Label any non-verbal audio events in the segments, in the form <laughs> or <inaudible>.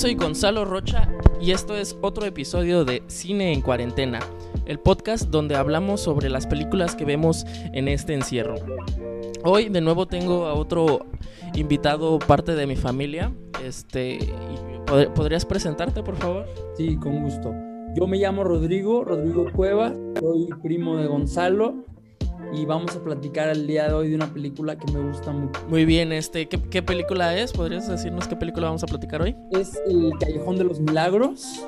soy Gonzalo Rocha y esto es otro episodio de Cine en Cuarentena, el podcast donde hablamos sobre las películas que vemos en este encierro. Hoy de nuevo tengo a otro invitado parte de mi familia. Este, ¿podrías presentarte, por favor? Sí, con gusto. Yo me llamo Rodrigo, Rodrigo Cueva, soy primo de Gonzalo y vamos a platicar el día de hoy de una película que me gusta mucho. Muy bien, este, ¿qué, película es? ¿Podrías decirnos qué película vamos a platicar hoy? Es El Callejón de los Milagros,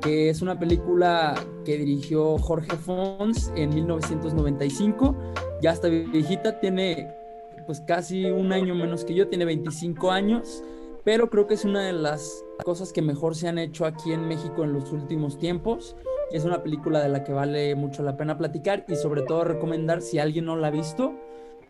que es una película que dirigió Jorge Fons en 1995. Ya está viejita, tiene pues casi un año menos que yo, tiene 25 años, pero creo que es una de las cosas que mejor se han hecho aquí en México en los últimos tiempos. Es una película de la que vale mucho la pena platicar y sobre todo recomendar si alguien no la ha visto.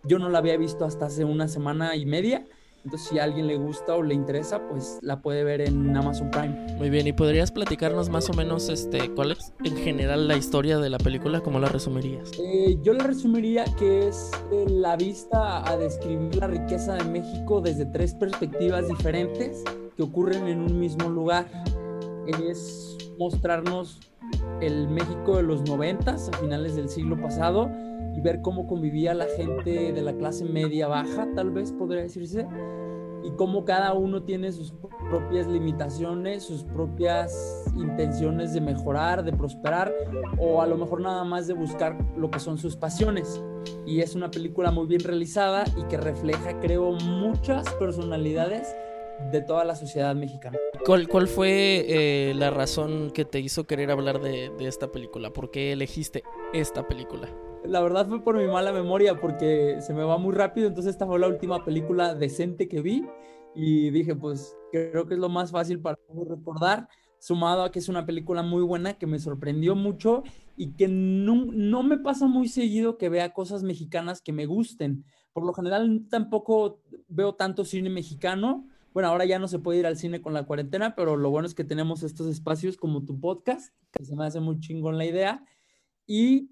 Yo no la había visto hasta hace una semana y media. Entonces, si a alguien le gusta o le interesa, pues la puede ver en Amazon Prime. Muy bien, ¿y podrías platicarnos más o menos este, cuál es en general la historia de la película? ¿Cómo la resumirías? Eh, yo la resumiría que es eh, la vista a describir la riqueza de México desde tres perspectivas diferentes que ocurren en un mismo lugar. Es mostrarnos el México de los noventas, a finales del siglo pasado, y ver cómo convivía la gente de la clase media baja, tal vez podría decirse, y cómo cada uno tiene sus propias limitaciones, sus propias intenciones de mejorar, de prosperar, o a lo mejor nada más de buscar lo que son sus pasiones. Y es una película muy bien realizada y que refleja, creo, muchas personalidades de toda la sociedad mexicana. ¿Cuál, cuál fue eh, la razón que te hizo querer hablar de, de, esta película? ¿Por qué elegiste esta película? La verdad fue por mi mala memoria, porque se me va muy rápido, entonces esta fue la última película decente que vi y dije, pues creo que es lo más fácil para recordar, sumado a que es una película muy buena, que me sorprendió mucho y que no, no me pasa muy seguido que vea cosas mexicanas que me gusten. Por lo general tampoco veo tanto cine mexicano, bueno, ahora ya no se puede ir al cine con la cuarentena, pero lo bueno es que tenemos estos espacios como tu podcast, que se me hace muy chingón la idea. Y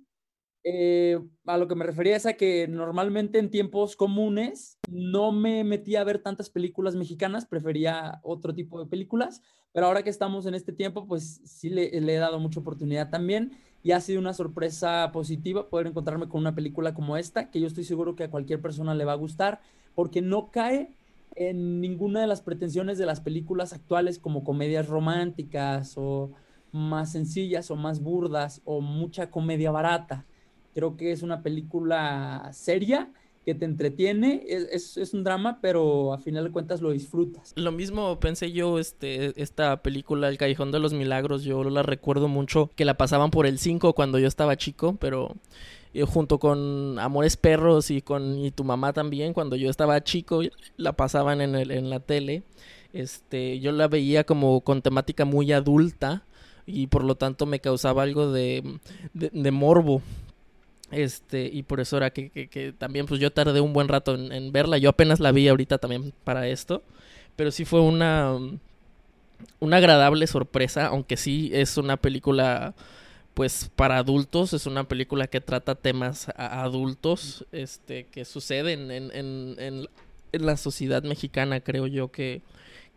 eh, a lo que me refería es a que normalmente en tiempos comunes no me metía a ver tantas películas mexicanas, prefería otro tipo de películas, pero ahora que estamos en este tiempo, pues sí le, le he dado mucha oportunidad también y ha sido una sorpresa positiva poder encontrarme con una película como esta, que yo estoy seguro que a cualquier persona le va a gustar, porque no cae en ninguna de las pretensiones de las películas actuales como comedias románticas o más sencillas o más burdas o mucha comedia barata. Creo que es una película seria que te entretiene, es, es, un drama, pero a final de cuentas lo disfrutas. Lo mismo pensé yo, este, esta película, El Callejón de los Milagros, yo la recuerdo mucho, que la pasaban por el 5 cuando yo estaba chico, pero junto con Amores Perros y con y tu mamá también, cuando yo estaba chico, la pasaban en, el, en la tele. Este, yo la veía como con temática muy adulta y por lo tanto me causaba algo de, de, morbo. Este, y por eso era que, que, también pues yo tardé un buen rato en, en, verla. Yo apenas la vi ahorita también para esto. Pero sí fue una, una agradable sorpresa, aunque sí es una película pues para adultos es una película que trata temas adultos este que suceden en, en, en, la sociedad mexicana creo yo que,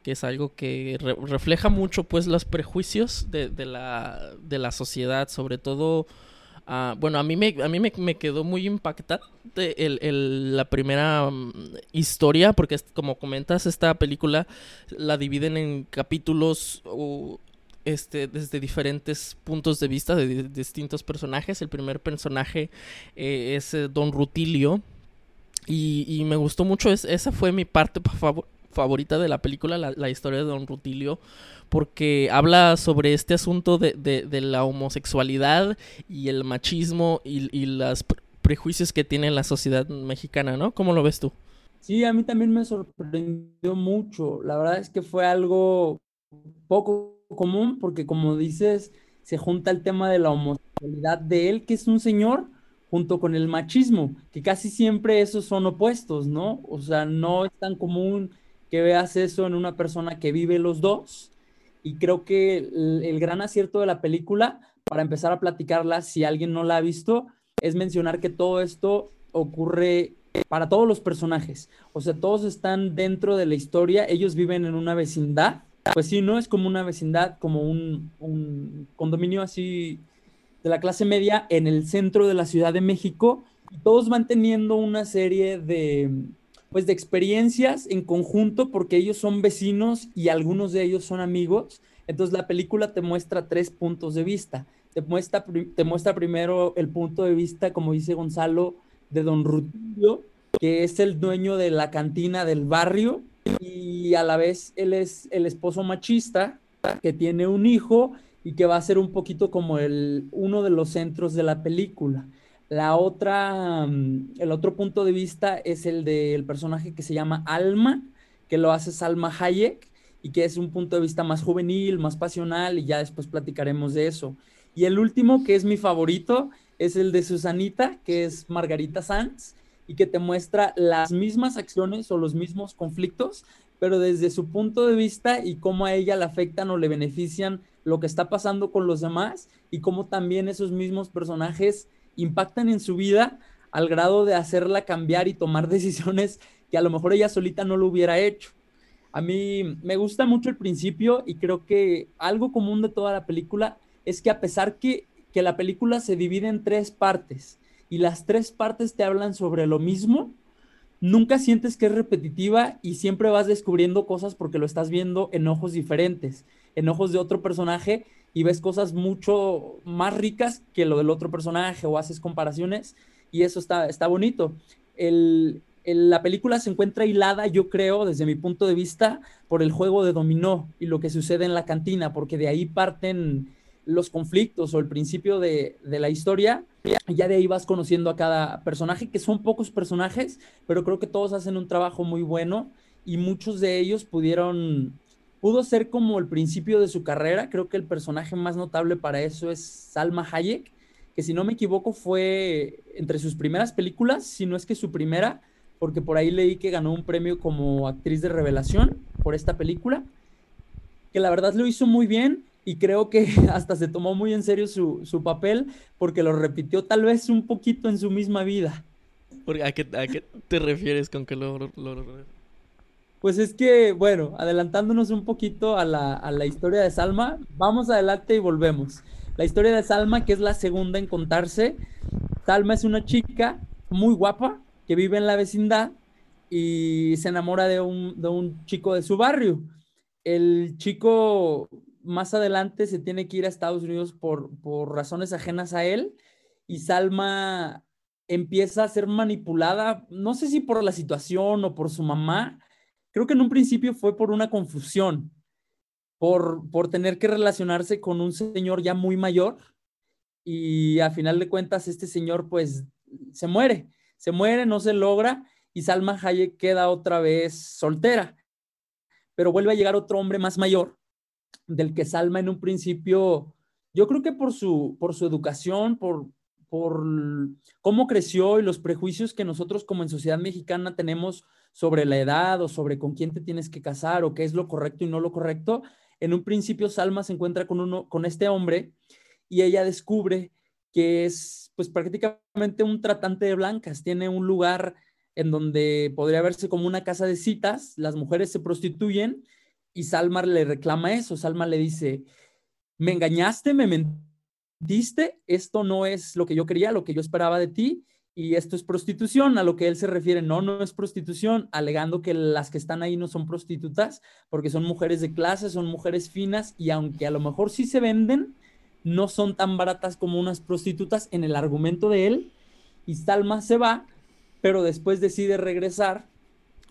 que es algo que refleja mucho pues los prejuicios de, de, la, de la sociedad sobre todo uh, bueno a mí me a mí me, me quedó muy impactante el, el, la primera um, historia porque como comentas esta película la dividen en capítulos este, desde diferentes puntos de vista de, distintos personajes. El primer personaje eh, es eh, Don Rutilio. Y, me gustó mucho, esa fue mi parte <laughs> favorita de la película, la, historia de Don Rutilio, porque habla sobre este asunto de, la homosexualidad y el machismo y, y los prejuicios que tiene la sociedad mexicana, ¿no? ¿Cómo lo ves tú? Sí, a mí también me sorprendió mucho. La verdad es que fue algo poco común porque como dices, se junta el tema de la homosexualidad sexualidad de él, que es un señor, junto con el machismo, que casi siempre esos son opuestos, ¿no? O sea, no es tan común que veas eso en una persona que vive los dos. Y creo que el, gran acierto de la película, para empezar a platicarla, si alguien no la ha visto, es mencionar que todo esto ocurre para todos los personajes. O sea, todos están dentro de la historia, ellos viven en una vecindad. Pues sí, no es como una vecindad, como un, condominio así de la clase media en el centro de la Ciudad de México. Todos van teniendo una serie de, pues, de experiencias en conjunto porque ellos son vecinos y algunos de ellos son amigos. Entonces la película te muestra tres puntos de vista. Te muestra, te muestra primero el punto de vista, como dice Gonzalo, de don Rutilio, que es el dueño de la cantina del barrio y a la vez él es el esposo machista que tiene un hijo y que va a ser un poquito como el, uno de los centros de la película. La otra, mm, el otro punto de vista es el del personaje que se llama Alma, que lo hace Salma Hayek y que es un punto de vista más juvenil, más pasional y ya después platicaremos de eso. Y el último, que es mi favorito, es el de Susanita, que es Margarita Sanz, y que te muestra las mismas acciones o los mismos conflictos, pero desde su punto de vista y cómo a ella le afectan o le benefician lo que está pasando con los demás y cómo también esos mismos personajes impactan en su vida al grado de hacerla cambiar y tomar <laughs> decisiones que a lo mejor ella solita no lo hubiera hecho. A mí me gusta mucho el principio y creo que algo común de toda la película es que a pesar que, que la película se divide en tres partes y las tres partes te hablan sobre lo mismo, nunca sientes que es repetitiva y siempre vas descubriendo cosas porque lo estás viendo en ojos diferentes en ojos de otro personaje y ves cosas mucho más ricas que lo del otro personaje o haces comparaciones y eso está, está bonito. la película se encuentra hilada, yo creo, desde mi punto de vista, por el juego de dominó y lo que sucede en la cantina, porque de ahí parten los conflictos o el principio de, de la historia, ya de ahí vas conociendo a cada personaje, que son pocos personajes, pero creo que todos hacen un trabajo muy bueno y muchos de ellos pudieron pudo ser como el principio de su carrera. Creo que el personaje más notable para eso es Salma Hayek, que si no me equivoco fue entre sus primeras películas, si no es que su primera, porque por ahí leí que ganó un premio como actriz de revelación por esta película, que la verdad lo hizo muy bien y creo que <laughs> hasta se tomó muy en serio su, papel porque lo repitió tal vez un poquito en su misma vida. ¿A qué, a qué te refieres con que lo, lo, pues es que, bueno, adelantándonos un poquito a la, historia de Salma, vamos adelante y volvemos. La historia de Salma, que es la segunda en contarse. Salma es una chica muy guapa que vive en la vecindad y se enamora de un, de un chico de su barrio. El chico más adelante se tiene que ir a Estados Unidos por, por razones ajenas a él y Salma empieza a ser manipulada, no sé si por la situación o por su mamá, creo que en un principio fue por una confusión, por, por tener que relacionarse con un señor ya muy mayor y a final de cuentas este señor pues se muere, se muere, no se logra y Salma Hayek queda otra vez soltera, pero vuelve a llegar otro hombre más mayor del que Salma en un principio, yo creo que por su, por su educación, por, por cómo creció y los prejuicios que nosotros como en sociedad mexicana tenemos sobre la edad o sobre con quién te tienes que casar o qué es lo correcto y no lo correcto, en un principio Salma se encuentra con, uno, con este hombre y ella descubre que es pues prácticamente un tratante de blancas, tiene un lugar en donde podría verse como una casa de citas, las mujeres se prostituyen y Salma le reclama eso, Salma le dice, me engañaste, me mentiste, esto no es lo que yo quería, lo que yo esperaba de ti y esto es prostitución, a lo que él se refiere, no, no es prostitución, alegando que las que están ahí no son prostitutas, porque son mujeres de clase, son mujeres finas, y aunque a lo mejor sí se venden, no son tan baratas como unas prostitutas en el argumento de él, y Salma se va, pero después decide regresar.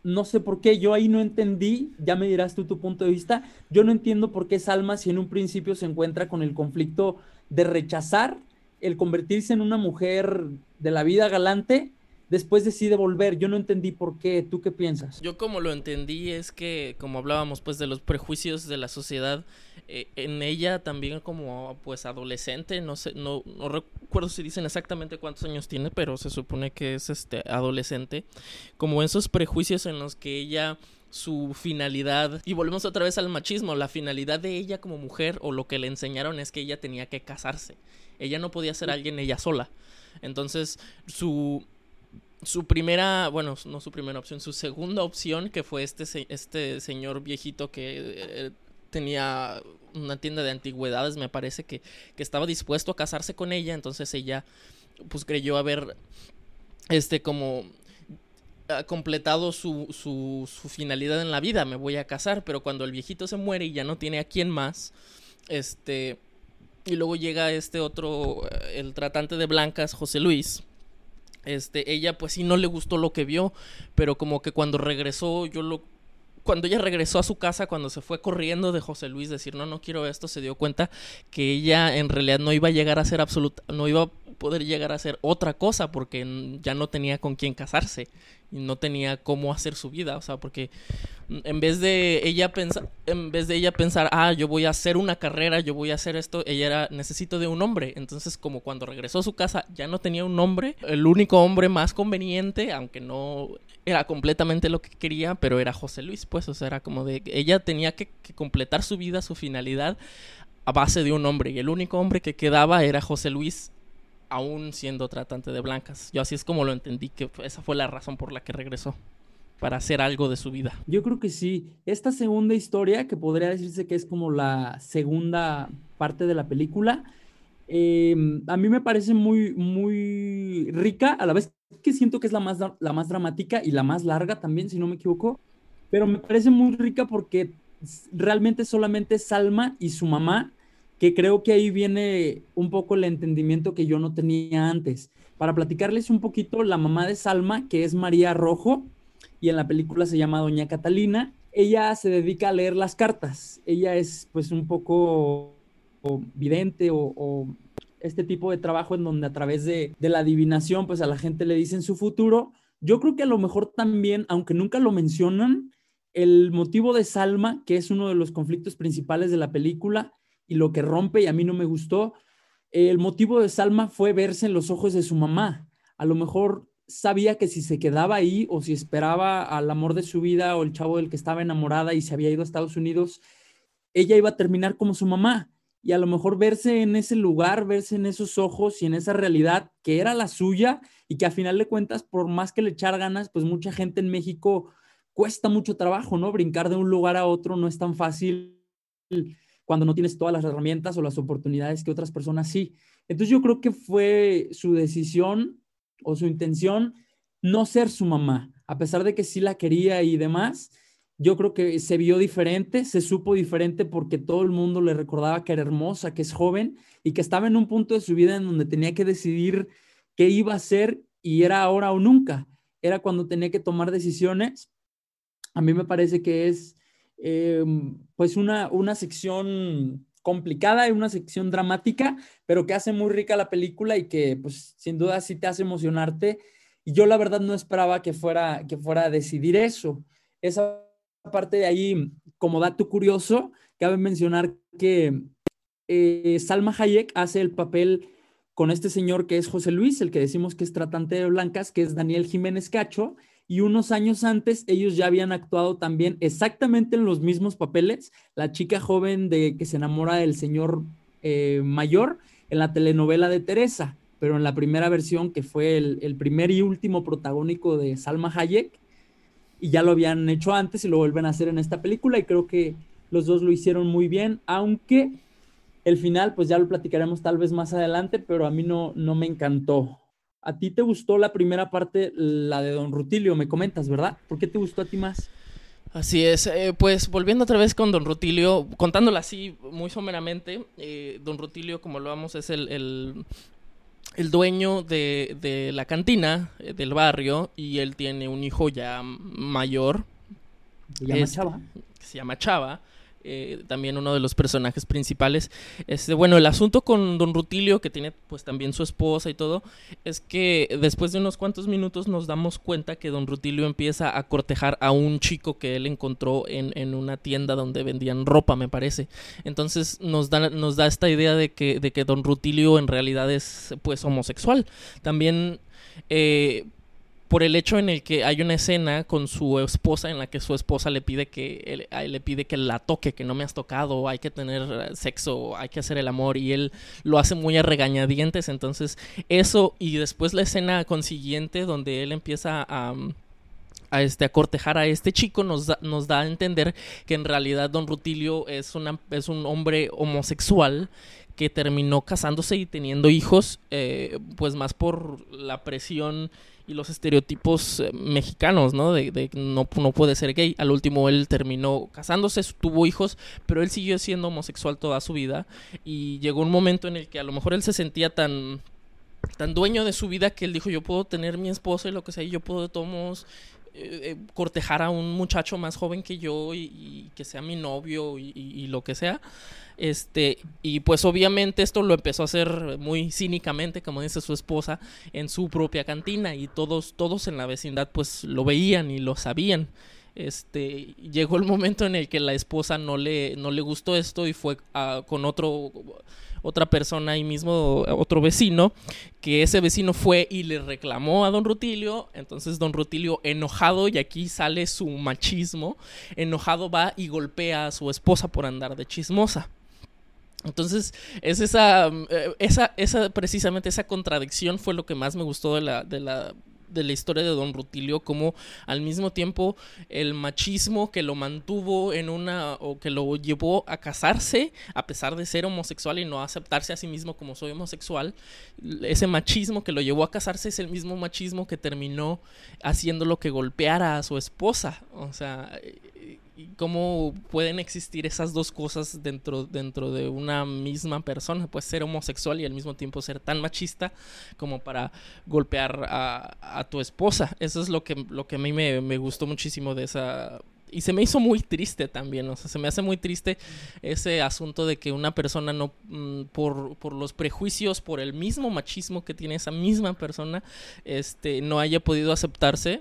No sé por qué, yo ahí no entendí, ya me dirás tú tu punto de vista, yo no entiendo por qué Salma si en un principio se encuentra con el conflicto de rechazar el convertirse en una mujer de la vida galante, después decide volver. Yo no entendí por qué. ¿Tú qué piensas? Yo como lo entendí es que, como hablábamos pues de los prejuicios de la sociedad, eh, en ella también como pues adolescente, no sé, no, no recuerdo si dicen exactamente cuántos años tiene, pero se supone que es este adolescente, como esos prejuicios en los que ella su finalidad y volvemos otra vez al machismo, la finalidad de ella como mujer o lo que le enseñaron es que ella tenía que casarse. Ella no podía ser alguien ella sola. Entonces, su su primera, bueno, no su primera opción, su segunda opción, que fue este, este señor viejito que eh, tenía una tienda de antigüedades, me parece que, que, estaba dispuesto a casarse con ella, entonces ella pues creyó haber, este, como completado su, su, su finalidad en la vida, me voy a casar, pero cuando el viejito se muere y ya no tiene a quién más, este, y luego llega este otro, eh, el tratante de blancas, José Luis, este, ella pues sí no le gustó lo que vio, pero como que cuando regresó, yo lo cuando ella regresó a su casa, cuando se fue corriendo de José Luis, decir no, no quiero esto, se dio cuenta que ella en realidad no iba a llegar a ser absoluta, no iba a poder llegar a ser otra cosa porque ya no tenía con quién casarse y no tenía cómo hacer su vida, o sea, porque en vez de ella pensar, en vez de ella pensar, ah, yo voy a hacer una carrera, yo voy a hacer esto, ella era, necesito de un hombre, entonces como cuando regresó a su casa ya no tenía un hombre, el único hombre más conveniente, aunque no era completamente lo que quería, pero era José Luis, pues, o sea, era como de, ella tenía que, completar su vida, su finalidad a base de un hombre, y el único hombre que quedaba era José Luis aún siendo tratante de blancas. Yo así es como lo entendí, que esa fue la razón por la que regresó, para hacer algo de su vida. Yo creo que sí. Esta segunda historia, que podría decirse que es como la segunda parte de la película, em, a mí me parece muy, muy rica, a la vez que siento que es la más, la más dramática y la más larga también, si no me equivoco, pero me parece muy rica porque realmente solamente Salma y su mamá que creo que ahí viene un poco el entendimiento que yo no tenía antes. Para platicarles un poquito, la mamá de Salma, que es María Rojo, y en la película se llama Doña Catalina, ella se dedica a leer las cartas. Ella es pues un poco vidente o, este tipo de trabajo en donde a través de, de la adivinación pues a la gente le dicen su futuro. Yo creo que a lo mejor también, aunque nunca lo mencionan, el motivo de Salma, que es uno de los conflictos principales de la película, y lo que rompe y a mí no me gustó. El motivo de Salma fue verse en los ojos de su mamá. A lo mejor sabía que si se quedaba ahí o si esperaba al amor de su vida o el chavo del que estaba enamorada y se había ido a Estados Unidos, ella iba a terminar como su mamá. Y a lo mejor verse en ese lugar, verse en esos ojos y en esa realidad que era la suya y que a final de cuentas, por más que le echar ganas, pues mucha gente en México cuesta mucho trabajo, ¿no? Brincar de un lugar a otro no es tan fácil cuando no tienes todas las herramientas o las oportunidades que otras personas sí. Entonces yo creo que fue su decisión o su intención no ser su mamá, a pesar de que sí la quería y demás. Yo creo que se vio diferente, se supo diferente porque todo el mundo le recordaba que era hermosa, que es joven y que estaba en un punto de su vida en donde tenía que decidir qué iba a hacer y era ahora o nunca. Era cuando tenía que tomar decisiones. A mí me parece que es Em, pues una, una sección complicada y una sección dramática, pero que hace muy rica la película y que pues sin duda sí te hace emocionarte. Y yo la verdad no esperaba que fuera, que fuera a decidir eso. Esa parte de ahí, como dato curioso, cabe mencionar que eh, Salma Hayek hace el papel con este señor que es José Luis, el que decimos que es tratante de blancas, que es Daniel Jiménez Cacho, y unos años antes ellos ya habían actuado también exactamente en los mismos papeles. La chica joven de que se enamora del señor eh, mayor en la telenovela de Teresa, pero en la primera versión que fue el, primer y último protagónico de Salma Hayek, y ya lo habían hecho antes y lo vuelven a hacer en esta película y creo que los dos lo hicieron muy bien, aunque el final pues ya lo platicaremos tal vez más adelante, pero a mí no, no me encantó. A ti te gustó la primera parte, la de Don Rutilio, me comentas, ¿verdad? ¿Por qué te gustó a ti más? Así es, eh, pues volviendo otra vez con Don Rutilio, contándola así muy someramente, eh, Don Rutilio, como lo vamos, es el, el, dueño de, de, la cantina eh, del barrio y él tiene un hijo ya mayor. Se llama Chava. se llama Chava. Eh, también uno de los personajes principales. Este, bueno, el asunto con Don Rutilio, que tiene pues también su esposa y todo, es que después de unos cuantos minutos nos damos cuenta que Don Rutilio empieza a cortejar a un chico que él encontró en, en una tienda donde vendían ropa, me parece. Entonces nos da, nos da esta idea de que, de que Don Rutilio en realidad es pues homosexual. También... Eh, por el hecho en el que hay una escena con su esposa en la que su esposa le pide que él, le pide que la toque, que no me has tocado, hay que tener eh, sexo, hay que hacer el amor y él lo hace muy a regañadientes, entonces eso y después la escena consiguiente donde él empieza a a, este, a cortejar a este chico nos da, nos da a entender que en realidad don Rutilio es, una, es un hombre homosexual que terminó casándose y teniendo hijos, eh, pues más por la presión y los estereotipos eh, mexicanos, ¿no? De, de no, no, puede ser gay. Al último él terminó casándose, tuvo hijos, pero él siguió siendo homosexual toda su vida y llegó un momento en el que a lo mejor él se sentía tan tan dueño de su vida que él dijo yo puedo tener mi esposa y lo que sea y yo puedo de todos eh, eh, cortejar a un muchacho más joven que yo y, que sea mi novio y, lo que sea. Este, y pues obviamente esto lo empezó a hacer muy cínicamente, como dice su esposa, en su propia cantina y todos, todos en la vecindad pues lo veían y lo sabían. Este, llegó el momento en el que la esposa no le, no le gustó esto y fue con otro otra persona ahí mismo, otro vecino, que ese vecino fue y le reclamó a don Rutilio, entonces don Rutilio enojado, y aquí sale su machismo, enojado va y golpea a su esposa por andar de chismosa. Entonces, es esa, eh, esa, esa, precisamente esa contradicción fue lo que más me gustó de la, de la de la historia de Don Rutilio, como al mismo tiempo el machismo que lo mantuvo en una o que lo llevó a casarse a pesar de ser homosexual y no aceptarse a sí mismo como soy homosexual, ese machismo que lo llevó a casarse es el mismo machismo que terminó haciendo lo que golpeara a su esposa, o sea, cómo pueden existir esas dos cosas dentro, dentro de una misma persona. Pues ser homosexual y al mismo tiempo ser tan machista como para golpear a, tu esposa. Eso es lo que, lo que a mí me, gustó muchísimo de esa... Y se me hizo muy triste también, o sea, se me hace muy triste ese asunto de que una persona no, mm, por, por los prejuicios, por el mismo machismo que tiene esa misma persona, este, no haya podido aceptarse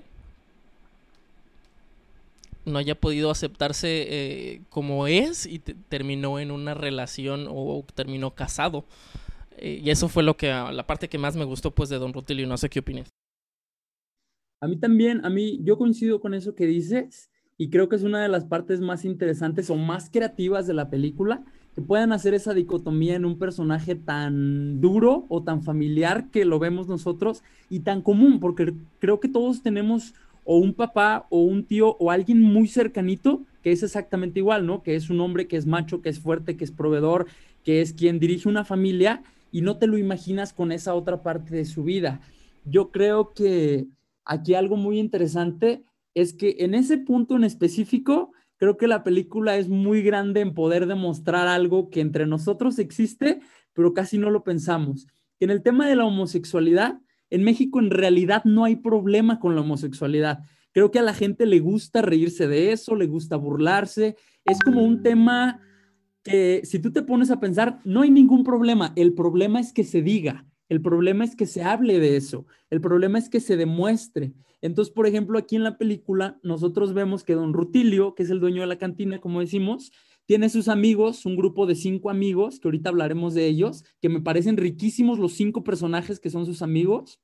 no haya podido aceptarse eh, como es y terminó en una relación o terminó casado. Eh, y eso fue lo que la parte que más me gustó pues de Don Rutilio, no sé qué opinas. A mí también, a mí yo coincido con eso que dices y creo que es una de las partes más interesantes o más creativas de la película que puedan hacer esa dicotomía en un personaje tan duro o tan familiar que lo vemos nosotros y tan común, porque creo que todos tenemos o un papá o un tío o alguien muy cercanito que es exactamente igual, ¿no? Que es un hombre que es macho, que es fuerte, que es proveedor, que es quien dirige una familia y no te lo imaginas con esa otra parte de su vida. Yo creo que aquí algo muy interesante es que en ese punto en específico, creo que la película es muy grande en poder demostrar algo que entre nosotros existe, pero casi no lo pensamos. En el tema de la homosexualidad, en México en realidad no hay problema con la homosexualidad. Creo que a la gente le gusta reírse de eso, le gusta burlarse. Es como un tema que si tú te pones a pensar, no hay ningún problema. El problema es que se diga, el problema es que se hable de eso, el problema es que se demuestre. Entonces, por ejemplo, aquí en la película, nosotros vemos que don Rutilio, que es el dueño de la cantina, como decimos, tiene sus amigos, un grupo de cinco amigos, que ahorita hablaremos de ellos, que me parecen riquísimos los cinco personajes que son sus amigos.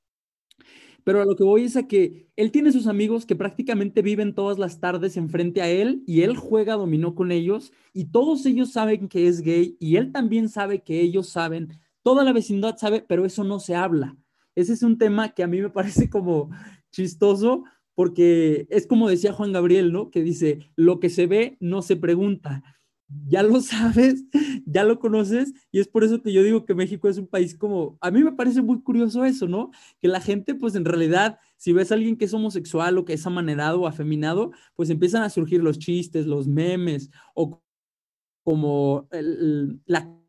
Pero a lo que voy es a que él tiene sus amigos que prácticamente viven todas las tardes enfrente a él y él juega dominó con ellos y todos ellos saben que es gay y él también sabe que ellos saben, toda la vecindad sabe, pero eso no se habla. Ese es un tema que a mí me parece como chistoso porque es como decía Juan Gabriel, ¿no? Que dice, lo que se ve no se pregunta ya lo sabes, <laughs> ya lo conoces, y es por eso que yo digo que México es un país como, a mí me parece muy curioso eso, ¿no? Que la gente, pues en realidad, si ves a alguien que es homosexual o que es amanerado o afeminado, pues empiezan a surgir los chistes, los memes, o como la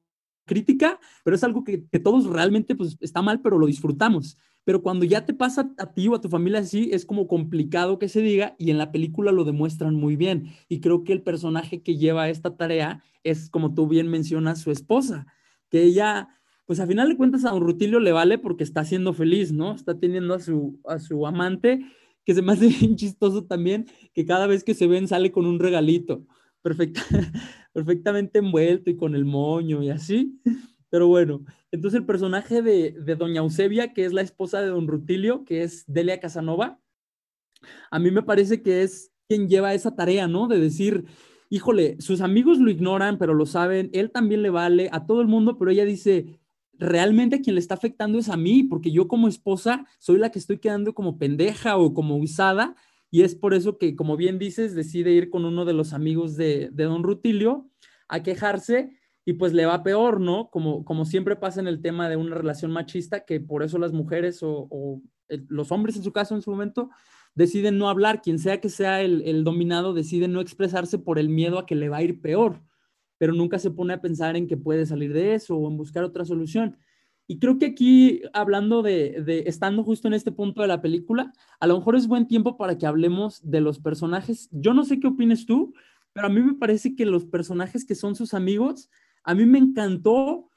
crítica, pero es algo que, todos realmente, pues está mal, pero lo disfrutamos. Pero cuando ya te pasa a ti o a tu familia así, es como complicado que se diga y en la película lo demuestran muy bien. Y creo que el personaje que lleva esta tarea es, como tú bien mencionas, su esposa, que ella, pues a final de cuentas a don Rutilio le vale porque está siendo feliz, ¿no? Está teniendo a su, a su amante, que se me hace <laughs> bien chistoso también, que cada vez que se ven sale con un regalito, perfecta, <laughs> perfectamente envuelto y con el moño y así. Pero bueno, entonces el personaje de, Doña Eusebia, que es la esposa de Don Rutilio, que es Delia Casanova, a mí me parece que es quien lleva esa tarea, ¿no? De decir, híjole, sus amigos lo ignoran, pero lo saben, él también le vale a todo el mundo, pero ella dice, realmente quien le está afectando es a mí, porque yo como esposa soy la que estoy quedando como pendeja o como usada, y es por eso que, como bien dices, decide ir con uno de los amigos de, de Don Rutilio a quejarse y pues le va peor, ¿no? Como, como siempre pasa en el tema de una relación machista, que por eso las mujeres o, los hombres en su caso en su momento deciden no hablar, quien sea que sea el, el, dominado decide no expresarse por el miedo a que le va a ir peor, pero nunca se pone a pensar en que puede salir de eso o en buscar otra solución. Y creo que aquí, hablando de, de, estando justo en este punto de la película, a lo mejor es buen tiempo para que hablemos de los personajes. Yo no sé qué opines tú, pero a mí me parece que los personajes que son sus amigos a mí me encantó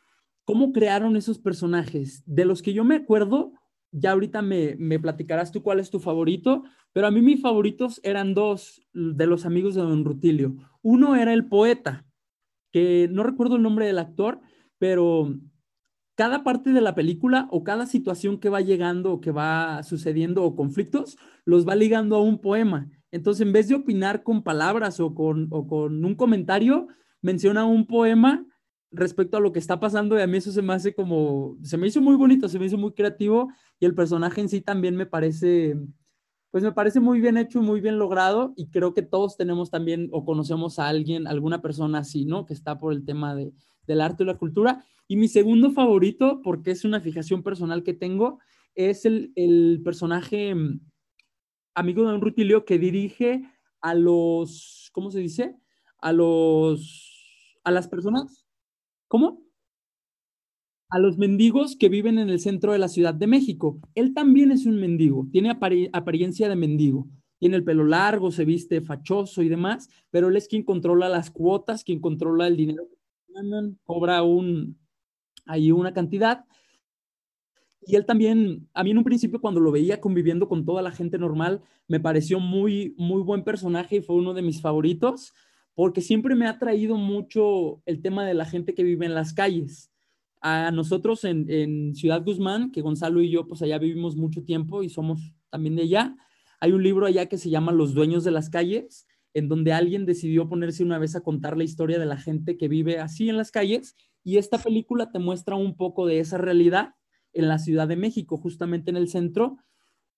cómo crearon esos personajes. De los que yo me acuerdo, ya ahorita me, me, platicarás tú cuál es tu favorito, pero a mí mis favoritos eran dos de los amigos de Don Rutilio. Uno era el poeta, que no recuerdo el nombre del actor, pero cada parte de la película o cada situación que va llegando o que va sucediendo o conflictos, los va ligando a un poema. Entonces, en vez de opinar con palabras o con, o con un comentario, menciona un poema respecto a lo que está pasando y a mí eso se me hace como, se me hizo muy bonito, se me hizo muy creativo y el personaje en sí también me parece, pues me parece muy bien hecho y muy bien logrado y creo que todos tenemos también o conocemos a alguien, alguna persona así, ¿no? Que está por el tema de, del arte y la cultura. Y mi segundo favorito, porque es una fijación personal que tengo, es el, el personaje mm, amigo de Don Rutilio que dirige a los, ¿cómo se dice? A los, a las personas ¿Cómo? A los mendigos que viven en el centro de la Ciudad de México. Él también es un mendigo, tiene apariencia de mendigo. Tiene el pelo largo, se viste fachoso y demás, pero él es quien controla las cuotas, quien controla el dinero cobra un, ahí una cantidad. Y él también, a mí en un principio cuando lo veía conviviendo con toda la gente normal, me pareció muy, muy buen personaje y fue uno de mis favoritos porque siempre me ha traído mucho el tema de la gente que vive en las calles. A nosotros en, Ciudad Guzmán, que Gonzalo y yo, pues allá vivimos mucho tiempo y somos también de allá, hay un libro allá que se llama Los Dueños de las Calles, en donde alguien decidió ponerse una vez a contar la historia de la gente que vive así en las calles, y esta película te muestra un poco de esa realidad en la Ciudad de México, justamente en el centro.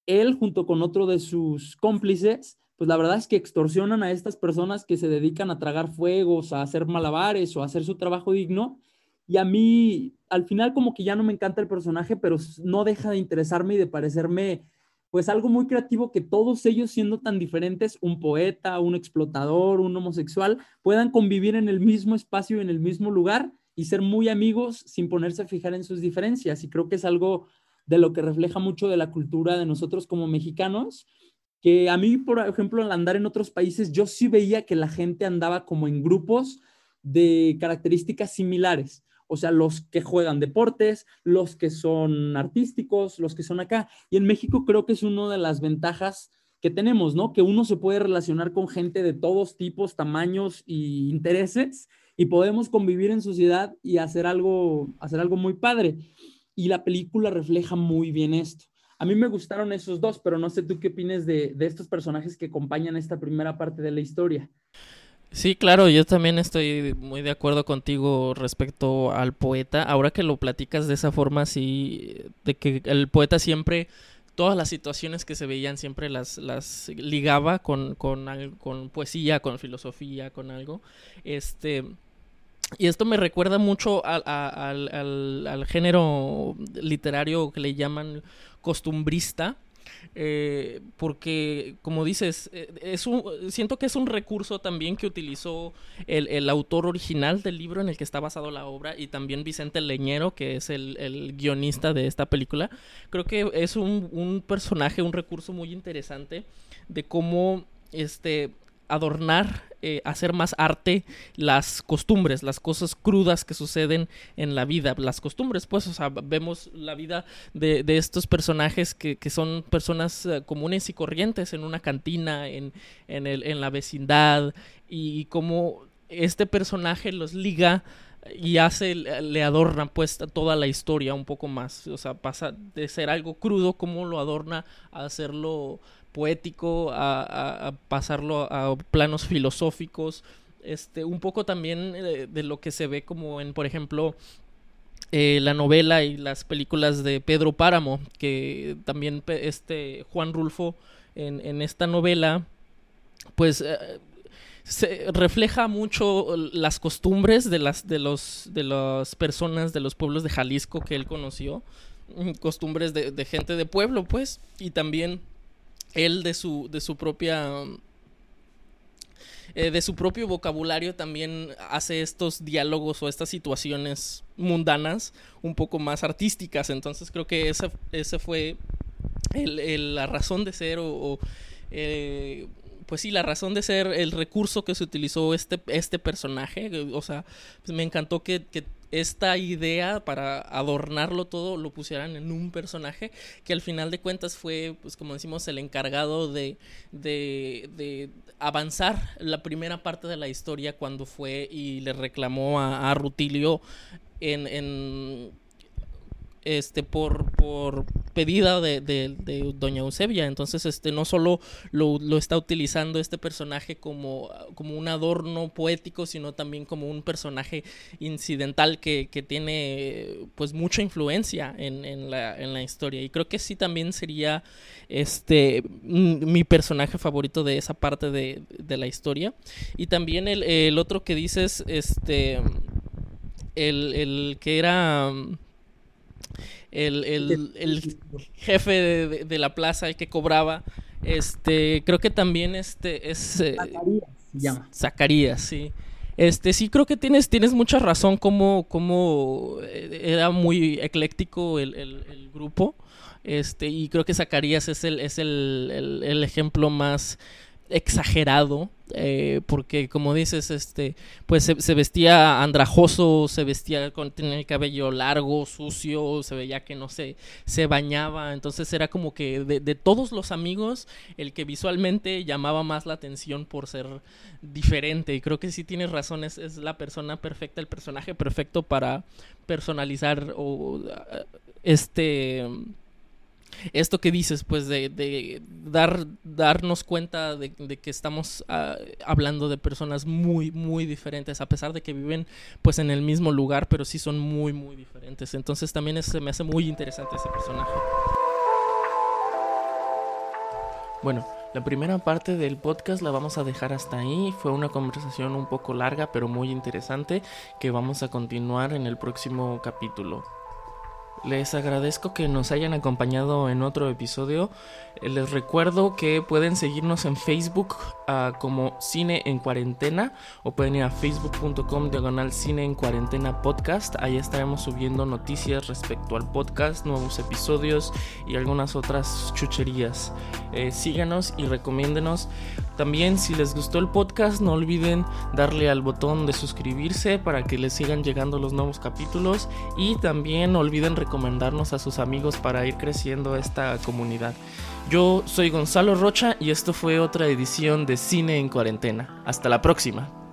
Él, junto con otro de sus cómplices, pues la verdad es que extorsionan a estas personas que se dedican a tragar fuegos, a hacer malabares o a hacer su trabajo digno. Y a mí, al final como que ya no me encanta el personaje, pero no deja de interesarme y de parecerme pues algo muy creativo que todos ellos siendo tan diferentes, un poeta, un explotador, un homosexual, puedan convivir en el mismo espacio, en el mismo lugar y ser muy amigos sin ponerse a fijar en sus diferencias. Y creo que es algo de lo que refleja mucho de la cultura de nosotros como mexicanos que a mí, por ejemplo, al andar en otros países, yo sí veía que la gente andaba como en grupos de características similares. O sea, los que juegan deportes, los que son artísticos, los que son acá. Y en México creo que es una de las ventajas que tenemos, ¿no? Que uno se puede relacionar con gente de todos tipos, tamaños y intereses y podemos convivir en sociedad y hacer algo, hacer algo muy padre. Y la película refleja muy bien esto. A mí me gustaron esos dos, pero no sé tú qué opinas de, de estos personajes que acompañan esta primera parte de la historia. Sí, claro, yo también estoy muy de acuerdo contigo respecto al poeta. Ahora que lo platicas de esa forma, así, de que el poeta siempre, todas las situaciones que se veían, siempre las, las ligaba con, con, con poesía, con filosofía, con algo. Este, y esto me recuerda mucho al, al, al, género literario que le llaman costumbrista, Eh, porque, como dices, eh, es un, siento que es un recurso también que utilizó el, autor original del libro en el que está basado la obra y también Vicente Leñero, que es el, guionista de esta película. Creo que es un, un personaje, un recurso muy interesante de cómo este, adornar, eh, hacer más arte las costumbres, las cosas crudas que suceden en la vida, las costumbres, pues, o sea, vemos la vida de, estos personajes que, son personas eh, comunes y corrientes en una cantina, en, en, la vecindad, y cómo este personaje los liga y hace, le adorna pues toda la historia un poco más, o sea, pasa de ser algo crudo como lo adorna a hacerlo poético, a, pasarlo a planos filosóficos, este, un poco también eh, de, lo que se ve como en, por ejemplo, eh, la novela y las películas de Pedro Páramo, que también este Juan Rulfo en, esta novela, pues eh, se refleja mucho las costumbres de las de los de las personas de los pueblos de Jalisco que él conoció, costumbres de, de gente de pueblo, pues, y también él de su, de su propia... Eh, de su propio vocabulario también hace estos diálogos o estas situaciones mundanas un poco más artísticas. Entonces creo que esa, fue la razón de ser o, eh, pues sí, la razón de ser el recurso que se utilizó este, este personaje. O sea, pues me encantó que esta idea para adornarlo todo lo pusieran en un personaje que al final de cuentas fue, pues como decimos, el encargado de, de, de avanzar la primera parte de la historia cuando fue y le reclamó a, a Rutilio en, en este por, por pedida de, doña Eusebia. Entonces, este no solo lo, está utilizando este personaje como, como, un adorno poético, sino también como un personaje incidental que, tiene pues mucha influencia en, la, historia. Y creo que sí también sería este mi personaje favorito de esa parte de, la historia. Y también el, otro que dices, este el que era el, jefe de, la plaza, el que cobraba. Este, creo que también este es eh, Zacarías, sí. Este, sí creo que tienes, tienes mucha razón como, como eh, era muy ecléctico el, grupo. Este, y creo que Zacarías es el, es el ejemplo más exagerado eh, porque como dices este pues se, vestía andrajoso se vestía con el cabello largo sucio se veía que no se se bañaba. Entonces era como que de, todos los amigos el que visualmente llamaba más la atención por ser diferente. Y creo que sí tienes razón es, es la persona perfecta el personaje perfecto para personalizar o este esto que dices, pues de, dar, darnos cuenta de, que estamos ah, hablando de personas muy, muy diferentes, a pesar de que viven pues en el mismo lugar, pero sí son muy, muy diferentes. Entonces también se me hace muy interesante ese personaje. Bueno, la primera parte del podcast la vamos a dejar hasta ahí. Fue una conversación un poco larga, pero muy interesante, que vamos a continuar en el próximo capítulo. Les agradezco que nos hayan acompañado en otro episodio. Les recuerdo que pueden seguirnos en Facebook ah, como Cine en Cuarentena o pueden ir a facebook.com diagonal Cine en Cuarentena Podcast. Ahí estaremos subiendo noticias respecto al podcast, nuevos episodios y algunas otras chucherías. Eh, síganos y recomiéndenos. También si les gustó el podcast no olviden darle al botón de suscribirse para que les sigan llegando los nuevos capítulos y también no olviden recomendarnos a sus amigos para ir creciendo esta comunidad. Yo soy Gonzalo Rocha y esto fue otra edición de Cine en Cuarentena. Hasta la próxima.